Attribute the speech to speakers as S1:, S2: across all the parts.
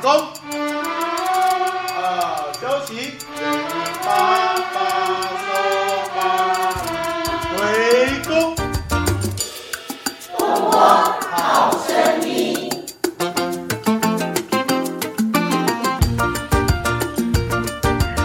S1: 场中，呃，休息，八八收八，回宫。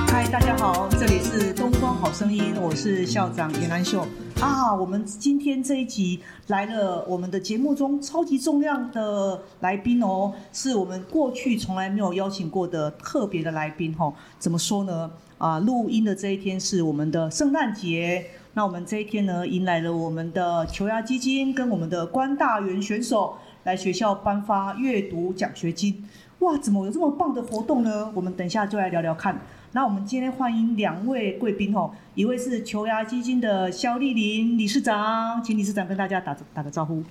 S2: 嗨，大家好，这里是东方好声音，我是校长严兰秀啊。我们今天这一集来了我们的节目中超级重量的来宾哦，是我们过去从来没有邀请过的特别的来宾、哦。怎么说呢？啊，录音的这一天是我们的圣诞节。那我们这一天呢，迎来了我们的球牙基金跟我们的关大元选手来学校颁发阅读奖学金。哇，怎么有这么棒的活动呢？我们等一下就来聊聊看。那我们今天欢迎两位贵宾哦，一位是球牙基金的肖丽玲理事长，请理事长跟大家打打个招呼。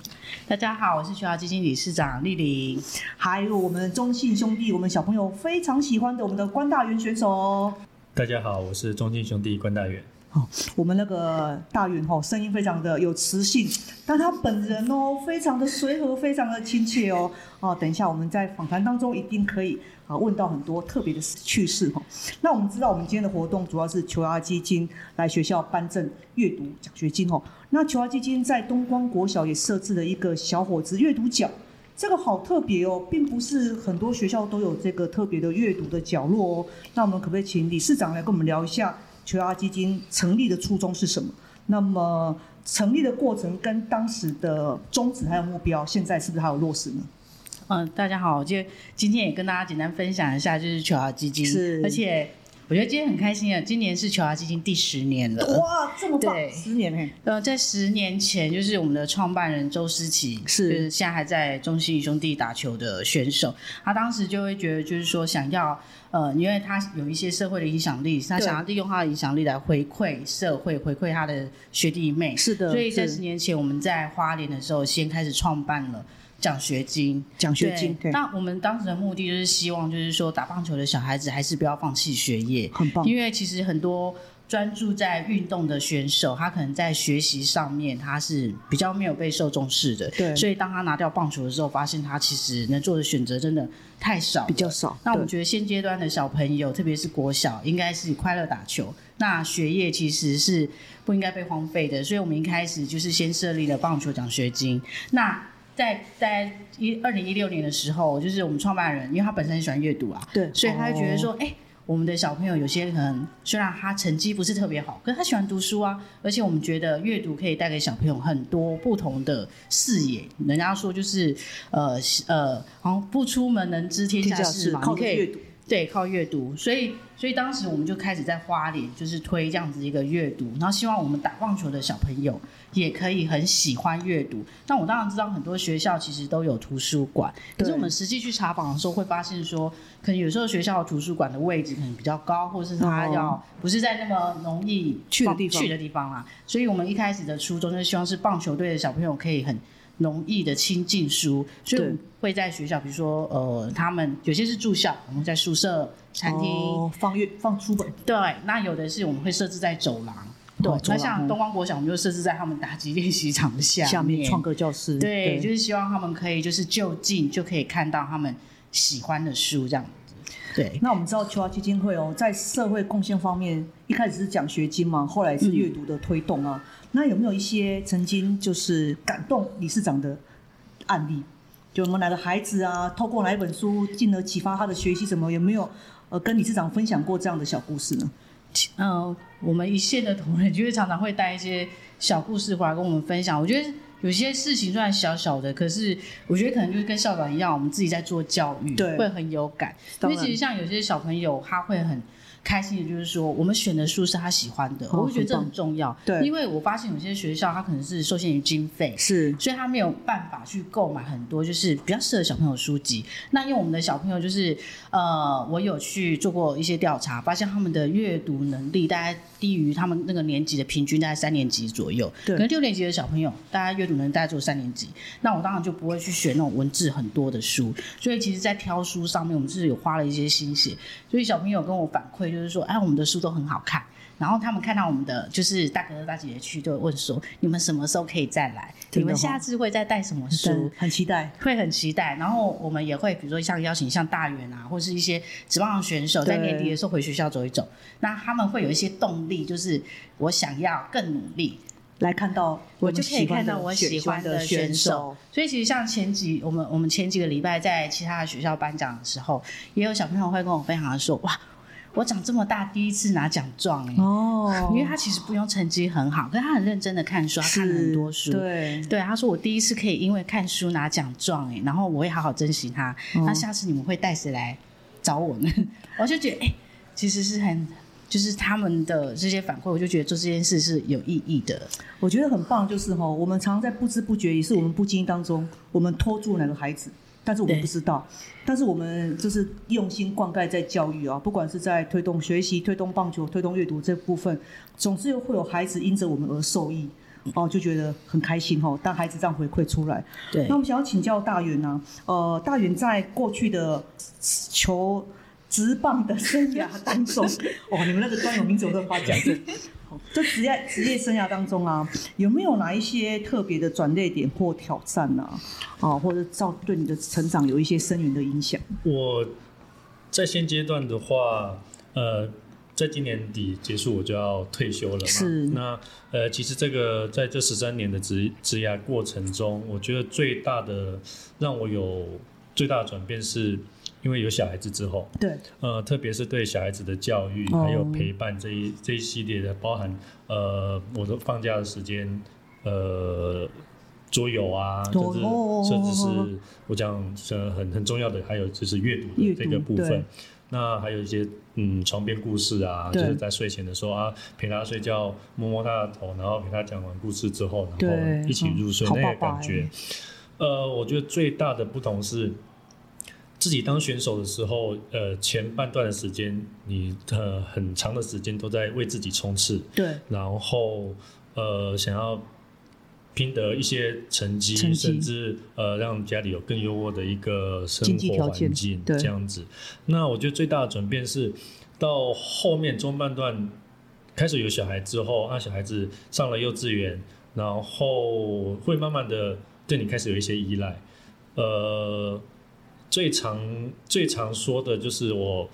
S3: 大家好，我是球牙基金理事长丽玲。
S2: 还有我们中信兄弟，我们小朋友非常喜欢的我们的关大元选手哦。
S4: 大家好，我是中信兄弟关大元。
S2: 哦，我们那个大元哦，声音非常的有磁性，但他本人哦，非常的随和，非常的亲切哦。哦，等一下我们在访谈当中一定可以啊问到很多特别的趣事哈、哦。那我们知道，我们今天的活动主要是球牙基金来学校颁证阅读奖学金哦。那球牙基金在东光国小也设置了一个小伙子阅读角。这个好特别哦，并不是很多学校都有这个特别的阅读的角落哦。那我们可不可以请理事长来跟我们聊一下？球牙基金成立的初衷是什么？那么成立的过程跟当时的宗旨还有目标，现在是不是还有落实呢？
S3: 嗯，大家好，就今天也跟大家简单分享一下，就是求雅基金，
S2: 是
S3: 而且我觉得今天很开心啊，今年是球牙基金第十年了。
S2: 哇，这么棒！十年嘿，
S3: 呃，在十年前，就是我们的创办人周思琪，
S2: 是
S3: 就是现在还在中信兄弟打球的选手，他当时就会觉得，就是说想要。呃，因为他有一些社会的影响力，他想要利用他的影响力来回馈社会，回馈他的学弟妹。
S2: 是的，
S3: 所以在十年前，我们在花莲的时候，先开始创办了奖学金。
S2: 奖学金，对，
S3: 那我们当时的目的就是希望，就是说打棒球的小孩子还是不要放弃学业，
S2: 很棒。
S3: 因为其实很多专注在运动的选手，他可能在学习上面他是比较没有被受重视的。
S2: 对
S3: 所以当他拿掉棒球的时候，发现他其实能做的选择真的太少，
S2: 比较少。
S3: 那我们觉得现阶段的小朋友，特别是国小，应该是快乐打球。那学业其实是不应该被荒废的，所以我们一开始就是先设立了棒球奖学金。那在在一二零一六年的时候，就是我们创办人，因为他本身很喜欢阅读啊，
S2: 对，
S3: 所以他就觉得说，
S2: 哦
S3: 哎、我们的小朋友有些可能虽然他成绩不是特别好，可是他喜欢读书啊，而且我们觉得阅读可以带给小朋友很多不同的视野。人家说就是呃呃，好像不出门能知天下事嘛，
S2: 靠
S3: 你可以
S2: 阅读，
S3: 对，靠阅读，所以所以当时我们就开始在花莲就是推这样子一个阅读，然后希望我们打棒球的小朋友也可以很喜欢阅读。那我当然知道很多学校其实都有图书馆，可是我们实际去查访的时候会发现说，可能有时候学校的图书馆的位置可能比较高，或者是它
S2: 哦
S3: 要不是在那么容易
S2: 去的地方
S3: 去的地方啦。所以我们一开始的初衷就是希望是棒球队的小朋友可以很。容易的亲近书，所以我们会在学校，比如说，呃，他们有些是住校，我们在宿舍、餐厅，
S2: 哦放阅放书本，
S3: 对，那有的是我们会设置在走廊，对，
S2: 哦
S3: 那像
S2: 嗯。
S3: 东光国小，我们就设置在他们打击练习场的下
S2: 下面创客教室，
S3: 对，就是希望他们可以就是就近就可以看到他们喜欢的书这样子，对。
S2: 那我们知道秋华基金会哦，在社会贡献方面，一开始是奖学金嘛，后来是阅读的推动啊。那有没有一些曾经就是感动理事长的案例？就我们哪个孩子啊，透过哪一本书，进而启发他的学习什么？有没有呃跟理事长分享过这样的小故事呢？
S3: 嗯、我们一线的同仁就会常常会带一些小故事回来跟我们分享。我觉得有些事情虽然小小的，可是我觉得可能就是跟校长一样，我们自己在做教育，
S2: 对
S3: 会很有感。因为其实像有些小朋友，他会很开心的，就是说我们选的书是他喜欢的，
S2: 哦
S3: 我会觉得这
S2: 很
S3: 重要。
S2: 对
S3: 因为我发现有些学校他可能是受限于经费，
S2: 是
S3: 所以他没有办法去购买很多就是比较适合小朋友的书籍。那因为我们的小朋友就是呃，我有去做过一些调查，发现他们的阅读能力大概低于他们那个年级的平均，大概三年级左右。
S2: 对
S3: 可能六年级的小朋友，大家阅读能力大概只有三年级，那我当然就不会去选那种文字很多的书。所以其实，在挑书上面，我们是有花了一些心血。所以小朋友跟我反馈就是说，哎，我们的书都很好看。然后他们看到我们的就是大哥哥大姐姐去，就会问说：你们什么时候可以再来？你们
S2: 哦
S3: 下次会再带什么书？
S2: 很期待。
S3: 会很期待，然后我们也会比如说像邀请像大元啊，或是一些职棒选手，在年底的时候回学校走一走，那他们会有一些动力，就是我想要更努力，
S2: 来看到
S3: 我就可以看到我喜欢的选手。所以其实像前几我们我们前几个礼拜在其他的学校颁奖的时候，也有小朋友会跟我分享说，哇，我长这么大第一次拿奖状哎、
S2: 哦，
S3: 因为他其实不用成绩很好，可是他很认真的看书，他看了很多书，
S2: 对，
S3: 对，他说我第一次可以因为看书拿奖状哎，然后我会好好珍惜他。
S2: 哦
S3: 那下次你们会带谁来找我呢？我就觉得哎、其实是很，就是他们的这些反馈，我就觉得做这件事是有意义的。
S2: 我觉得很棒，就是哈，我们常常在不知不觉，也是我们不经意当中，我们拖住哪个孩子，但是我们不知道，但是我们就是用心灌溉在教育啊，不管是在推动学习、推动棒球、推动阅读这部分，总是又会有孩子因着我们而受益。哦，就觉得很开心哦。当孩子这样回馈出来，
S3: 对
S2: 那我们想要请教大元呢、呃，大元在过去的球职棒的生涯当中，哦，你们那个专有名词我都无法讲这。好这职业职业生涯当中啊，有没有哪一些特别的转捩点或挑战啊？啊，或者造对你的成长有一些深远的影响？
S4: 我在现阶段的话，呃，在今年底结束我就要退休了嘛。
S2: 是
S4: 那呃，其实这个在这十三年的职职涯过程中，我觉得最大的让我有最大的转变是。因为有小孩子之后，
S2: 对，
S4: 呃，特别是对小孩子的教育
S2: 哦
S4: 还有陪伴这一这一系列的，包含呃，我的放假的时间，呃，桌游啊，甚至
S2: 哦
S4: 甚至是我讲呃很很重要的，还有就是阅读的这个部分。那还有一些嗯床边故事啊，就是在睡前的时候啊，陪他睡觉，摸摸他的头，然后陪他讲完故事之后，然
S2: 对
S4: 后一起入睡
S2: 嗯
S4: 那个感觉
S2: 欸。
S4: 呃，我觉得最大的不同是，自己当选手的时候，呃，前半段的时间，你呃很长的时间都在为自己冲刺，
S2: 对，
S4: 然后呃想要拼得一些成绩，
S2: 成绩。
S4: 甚至呃让家里有更优渥的一个生活环境，
S2: 对。
S4: 这样子。那我觉得最大的转变是到后面中半段开始有小孩之后，那小孩子上了幼稚园，然后会慢慢的对你开始有一些依赖。呃，最常最常说的就是我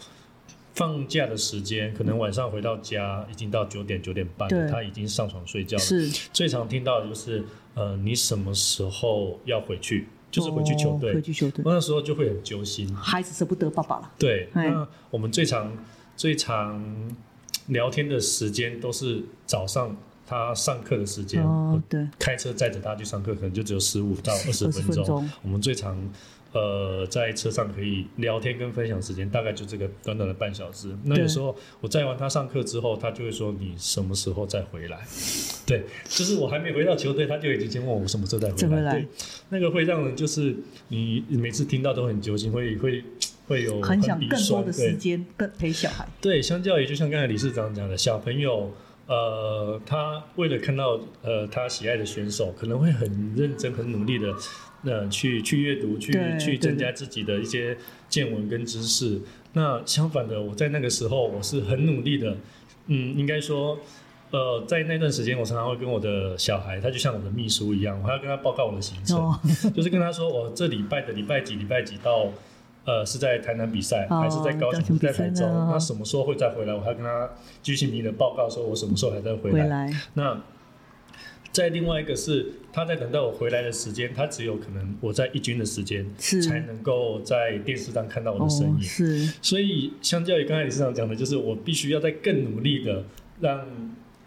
S4: 放假的时间，可能晚上回到家已经到九点九点半了，他已经上床睡觉了。
S2: 是
S4: 最常听到的就是呃，你什么时候要回去？就是回去球队。
S2: 哦回去球队，
S4: 我那时候就会很揪心。
S2: 孩子舍不得爸爸了。
S4: 对，
S2: 哎
S4: 那我们最常最常聊天的时间都是早上他上课的时间，
S2: 哦对，
S4: 开车载着他去上课，可能就只有十五到二十
S2: 20
S4: 分钟。
S2: 分钟
S4: 我们最常呃在车上可以聊天跟分享时间，大概就这个短短的半小时。那有时候我载完他上课之后，他就会说：“你什么时候再回来？” 对，就是我还没回到球队，他就已经先问我什么时候再回来。对，那个会让人就是你你每次听到都很揪心，会会会有
S2: 很想更多的时间跟陪小孩。
S4: 对，相较于就像刚才理事长讲的，小朋友，呃，他为了看到呃他喜爱的选手，可能会很认真、很努力的，呃，去去阅读，去去增加自己的一些见闻跟知识。那相反的，我在那个时候，我是很努力的，嗯，应该说。呃，在那段时间，我常常会跟我的小孩，他就像我的秘书一样，我还要跟他报告我的行程，
S2: 哦，
S4: 就是跟他说，我这礼拜的礼拜几、礼拜几到，呃，是在台南比赛，
S2: 哦
S4: 还是在高雄，是在台中？那什么时候会再回来？我还要跟他居心迷的报告说，我什么时候还在回来？
S2: 回来
S4: 那再另外一个是，他在等到我回来的时间，他只有可能我在一军的时间，
S2: 是
S4: 才能够在电视上看到我的
S2: 哦
S4: 身影。
S2: 是
S4: 所以，相较于刚才理事长讲的，就是我必须要在更努力的让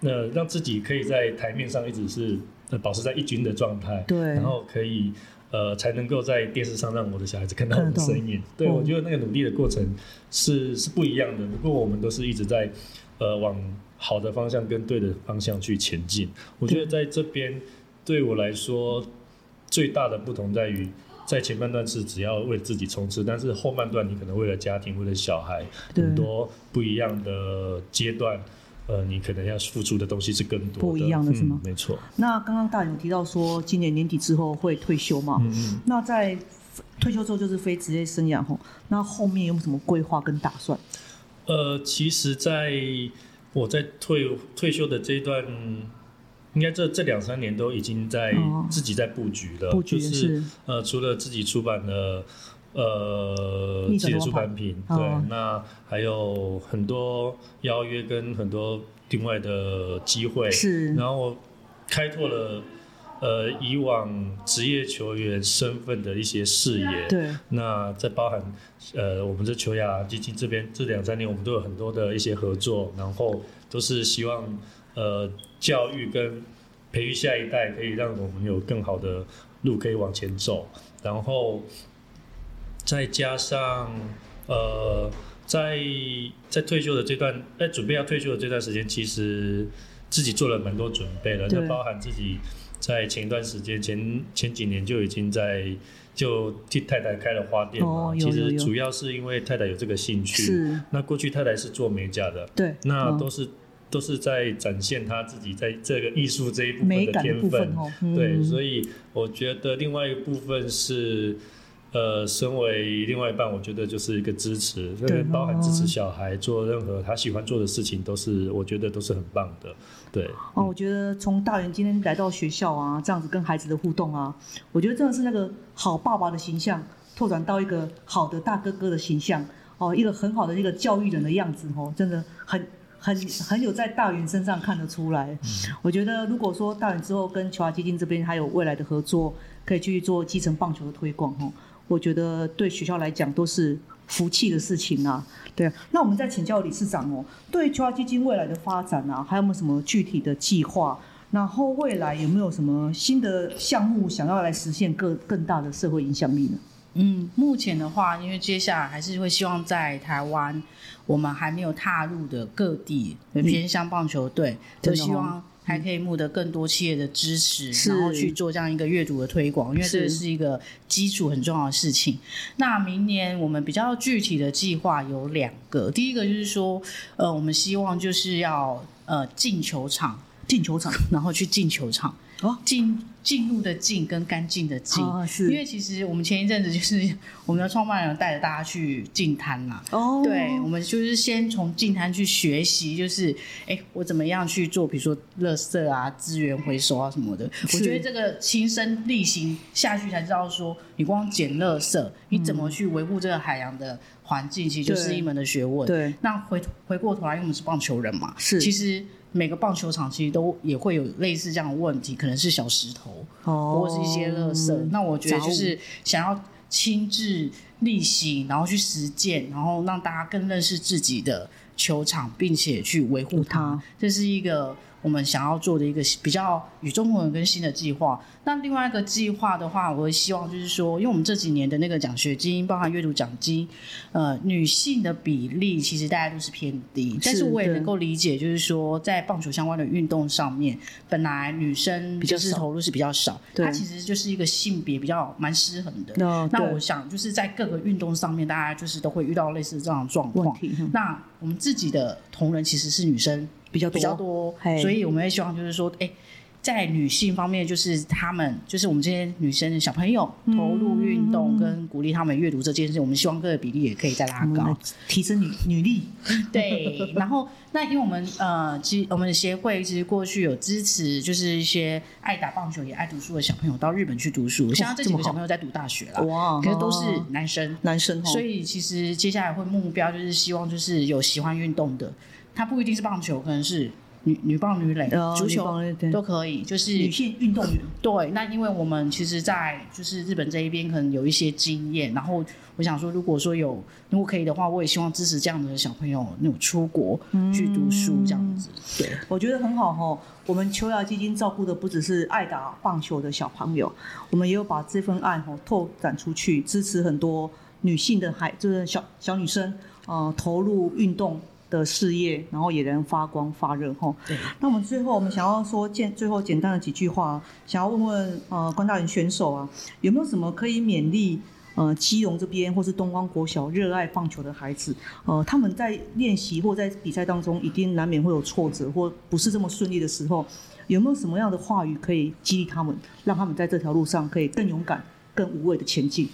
S4: 呃让自己可以在台面上一直是呃保持在一军的状态，
S2: 对
S4: 然后可以呃才能够在电视上让我的小孩子看到我的身影。对，
S2: 哦
S4: 我觉得那个努力的过程是是不一样的。不过我们都是一直在呃往好的方向跟对的方向去前进。我觉得在这边对我来说最大的不同在于。在前半段是只要为自己冲刺，但是后半段你可能为了家庭、为了小孩，很多不一样的阶段，呃，你可能要付出的东西是更多的，
S2: 不一样的是吗
S4: 嗯、没错，
S2: 那刚刚大勇提到说，今年年底之后会退休嘛？
S4: 嗯嗯。
S2: 那在退休之后就是非职业生涯吼，那后面有没有什么规划跟打算？
S4: 呃，其实在，我在退退休的这一段，应该这这两三年都已经在
S2: 哦。
S4: 自己在布局了，
S2: 布局
S4: 就是。呃，除了自己出版的呃自己的出版品，
S2: 哦。
S4: 对，那还有很多邀约跟很多另外的机会，
S2: 是。
S4: 然后开拓了呃以往职业球员身份的一些视野，
S2: 对，
S4: 那在包含呃，我们这球雅基金这边这两三年，我们都有很多的一些合作，然后都是希望呃教育跟培育下一代，可以让我们有更好的路可以往前走，然后再加上呃，在在退休的这段，在准备要退休的这段时间，其实自己做了蛮多准备了，
S2: 对。
S4: 那包含自己在前一段时间前前几年就已经在就替太太开了花店嘛，其实主要是因为太太有这个兴趣。
S2: 是，
S4: 那过去太太是做美甲的，
S2: 对，嗯。
S4: 那都是、都是在展现她自己在这个艺术这一部分的天分。
S2: 分。哦，嗯。
S4: 对，所以我觉得另外一个部分是，呃，身为另外一半，我觉得就是一个支持，包含支持
S2: 哦
S4: 小孩做任何他喜欢做的事情，都是我觉得都是很棒的。对，
S2: 哦，我觉得从大人今天来到学校啊，这样子跟孩子的互动啊，我觉得真的是那个好爸爸的形象拓展到一个好的大哥哥的形象哦，一个很好的一个教育人的样子哦，真的很很很有在大元身上看得出来。我觉得如果说大元之后跟球华基金这边还有未来的合作，可以继续做基层棒球的推广哦，我觉得对学校来讲都是福气的事情啊。对啊，那我们再请教理事长哦，对球华基金未来的发展啊，还有没有什么具体的计划？然后未来有没有什么新的项目想要来实现更更大的社会影响力呢？
S3: 嗯，目前的话，因为接下来还是会希望在台湾，我们还没有踏入的各地偏向棒球队，就希望还可以募得更多企业的支持，然后去做这样一个阅读的推广，因为这个
S2: 是
S3: 是一个基础很重要的事情。那明年我们比较具体的计划有两个，第一个就是说，呃，我们希望就是要呃进球场，
S2: 进球场
S3: 然后去进球场。
S2: 哦？
S3: 进进入的进跟干净的净，因为其实我们前一阵子就是 我们的创办人带着大家去净滩嘛。
S2: 哦，
S3: 对，我们就是先从净滩去学习，就是哎，我怎么样去做，比如说垃圾啊、资源回收啊什么的。我
S2: 是
S3: 觉得这个亲身力行下去才知道说，你光捡垃圾，你怎么去维护这个海洋的环境，其实就是一门的学问。
S2: 对。
S3: 那回回过头来，因为我们是棒球人嘛，
S2: 是。
S3: 其实每个棒球场其实都也会有类似这样的问题，可能是小石头，
S2: 哦
S3: 或者是一些垃圾。那我觉得就是想要亲自力行，然后去实践，然后让大家更认识自己的球场，并且去维护它
S2: 它。
S3: 这是一个我们想要做的一个比较与众不同跟新的计划。那另外一个计划的话，我会希望就是说，因为我们这几年的那个奖学金，包含阅读奖金，呃，女性的比例其实大家都是偏低，但是我也能够理解，就是说在棒球相关的运动上面，本来女生
S2: 比较少
S3: 就是投入是比较少，
S2: 对
S3: 它其实就是一个性别比较蛮失衡的。
S2: 那
S3: 那我想就是在各个运动上面，大家就是都会遇到类似这样的状况。那我们自己的同仁其实是女生
S2: 比较多
S3: 比较多，所以我们也希望就是说，哎，在女性方面，就是她们，就是我们这些女生的小朋友投入运动跟鼓励他们阅读这件事，我们希望各个比例也可以再拉高。
S2: 提升女女力，
S3: 对，然后那因为我们呃，其实我们的协会其实过去有支持，就是一些爱打棒球也爱读书的小朋友到日本去读书，像这几个小朋友在读大学啦，
S2: 哇。
S3: 可是都是男生，
S2: 男生哦，
S3: 所以其实接下来会目标就是希望就是有喜欢运动的，他不一定是棒球，可能是女女棒、女垒、
S2: 呃
S3: 足球
S2: 棒
S3: 都可以，就是
S2: 女性运动员
S3: 对，那因为我们其实，在就是日本这一边可能有一些经验，然后我想说，如果说有如果可以的话，我也希望支持这样的小朋友那种出国去读书这样子。对，
S2: 我觉得很好哈。我们秋雅基金照顾的不只是爱打棒球的小朋友，我们也有把这份爱哈拓展出去，支持很多女性的孩，就是小小女生，呃，投入运动的事业，然后也能发光发热哈。
S3: 对，
S2: 那我们最后我们想要说简最后简单的几句话，想要问问呃关大人选手啊，有没有什么可以勉励呃基隆这边或是东方国小热爱棒球的孩子？呃，他们在练习或在比赛当中，一定难免会有挫折或不是这么顺利的时候，有没有什么样的话语可以激励他们，让他们在这条路上可以更勇敢、更无畏的前进？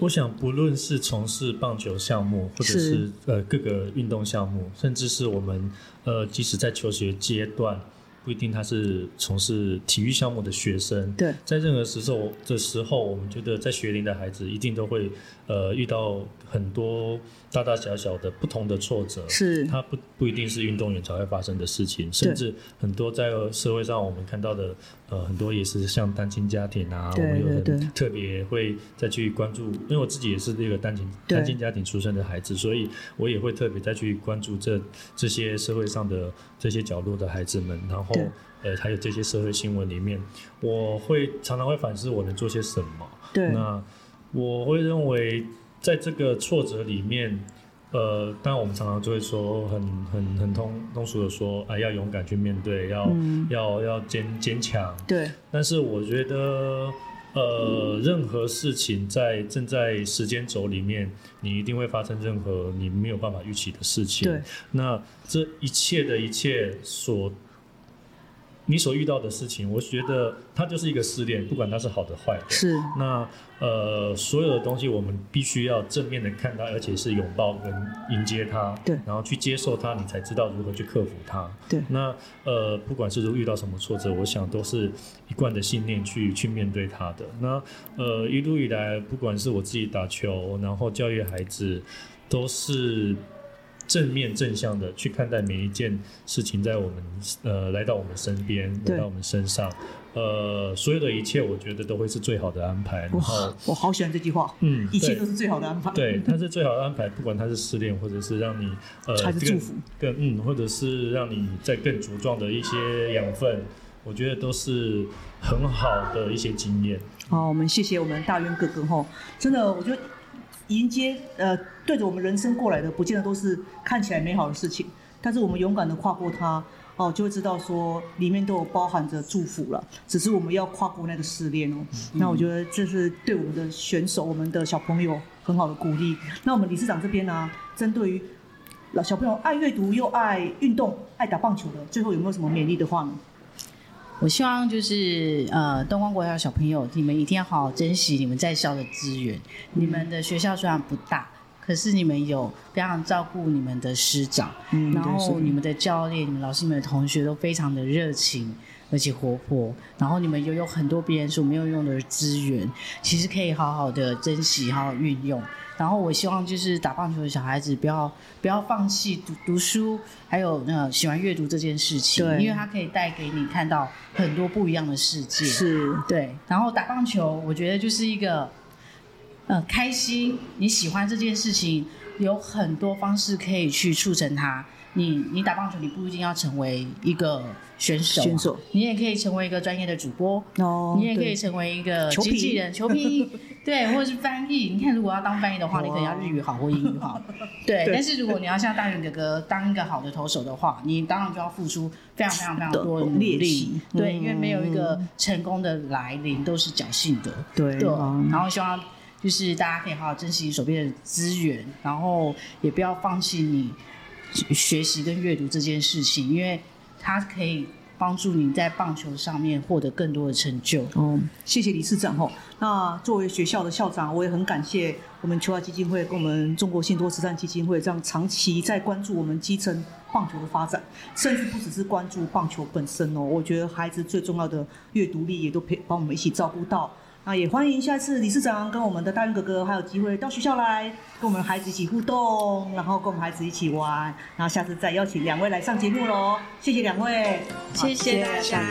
S4: 我想，不论是从事棒球项目，或者
S2: 是。
S4: 是呃各个运动项目，甚至是我们呃即使在求学阶段，不一定他是从事体育项目的学生，
S2: 对，
S4: 在任何时候的时候，我们觉得在学龄的孩子一定都会呃遇到很多大大小小的不同的挫折，
S2: 是。
S4: 他不不一定是运动员才会发生的事情，甚至很多在社会上我们看到的，呃，很多也是像单亲家庭啊，我们有很特别会再去关注，因为我自己也是这个单亲单亲家庭出生的孩子，所以我也会特别再去关注这这些社会上的这些角落的孩子们，然后
S2: 对
S4: 呃，还有这些社会新闻里面，我会常常会反思我能做些什么。
S2: 对，
S4: 那我会认为，在这个挫折里面，呃，当然我们常常就会说很很很通通俗的说，啊，要勇敢去面对，要、
S2: 嗯
S4: 要要坚坚强。
S2: 对，
S4: 但是我觉得，呃，任何事情在正在时间轴里面，你一定会发生任何你没有办法预期的事情。
S2: 对，
S4: 那这一切的一切所你所遇到的事情，我觉得它就是一个试炼，不管它是好的坏的。
S2: 是，
S4: 那呃，所有的东西我们必须要正面的看待，而且是拥抱跟迎接它，
S2: 对
S4: 然后去接受它，你才知道如何去克服它。
S2: 对
S4: 那呃，不管是遇到什么挫折，我想都是一贯的信念去去面对它的。那呃，一路以来，不管是我自己打球，然后教育孩子，都是。正面正向的去看待每一件事情，在我们呃来到我们身边，来到我们身上，呃，所有的一切，我觉得都会是最好的安排。然后
S2: 哇，，我好喜欢这句话，
S4: 嗯，
S2: 一切都是最好的安排。
S4: 对，它是最好的安排，不管它是失恋，或者是让你呃更
S2: 还是祝福
S4: 更嗯，或者是让你在更茁壮的一些养分，我觉得都是很好的一些经验。
S2: 好，我们谢谢我们大渊哥哥吼，真的，我觉得迎接呃对着我们人生过来的，不见得都是看起来美好的事情，但是我们勇敢的跨过它，哦，就会知道说里面都有包含着祝福了，只是我们要跨过那个试炼哦。那我觉得这是对我们的选手、我们的小朋友很好的鼓励。那我们理事长这边呢、针对于老小朋友爱阅读又爱运动、爱打棒球的，最后有没有什么勉励的话呢？
S3: 我希望就是呃，东光国小小朋友，你们一定要好好珍惜你们在校的资源。你们的学校虽然不大，可是你们有非常照顾你们的师长，
S2: 嗯
S3: 然后你们的教练、你们老师、你们的同学都非常的热情。而且活泼，然后你们又有很多别人所没有用的资源，其实可以好好的珍惜，好好运用。然后我希望就是打棒球的小孩子不要不要放弃读读书，还有那喜欢阅读这件事情，
S2: 对
S3: 因为它可以带给你看到很多不一样的世界。
S2: 是
S3: 对，然后打棒球，我觉得就是一个，呃，开心，你喜欢这件事情，有很多方式可以去促成它。你你打棒球，你不一定要成为一个选手啊、
S2: 选手
S3: 你也可以成为一个专业的主播，
S2: 哦
S3: 你也可以成为一个经纪人、球评，对，或者是翻译。你看，如果要当翻译的话，你可能要日语好或英语好，对。但是如果你要像大元哥哥当一个好的投手的话，你当然就要付出非常非常非常多的努力，对，
S2: 嗯
S3: 因为没有一个成功的来临都是侥幸的，对。然后希望就是大家可以好好珍惜手边的资源，然后也不要放弃你学习跟阅读这件事情，因为它可以帮助你在棒球上面获得更多的成就。
S2: 哦，谢谢理事长哦。那作为学校的校长，我也很感谢我们球爱基金会跟我们中国信托慈善基金会这样长期在关注我们基层棒球的发展，甚至不只是关注棒球本身哦。我觉得孩子最重要的阅读力也都陪帮我们一起照顾到。那也欢迎下次理事长跟我们的大运哥哥还有机会到学校来跟我们孩子一起互动，然后跟我们孩子一起玩，然后下次再邀请两位来上节目喽。谢谢两位，
S3: 谢谢大家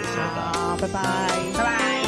S2: 好拜拜。
S3: 拜拜。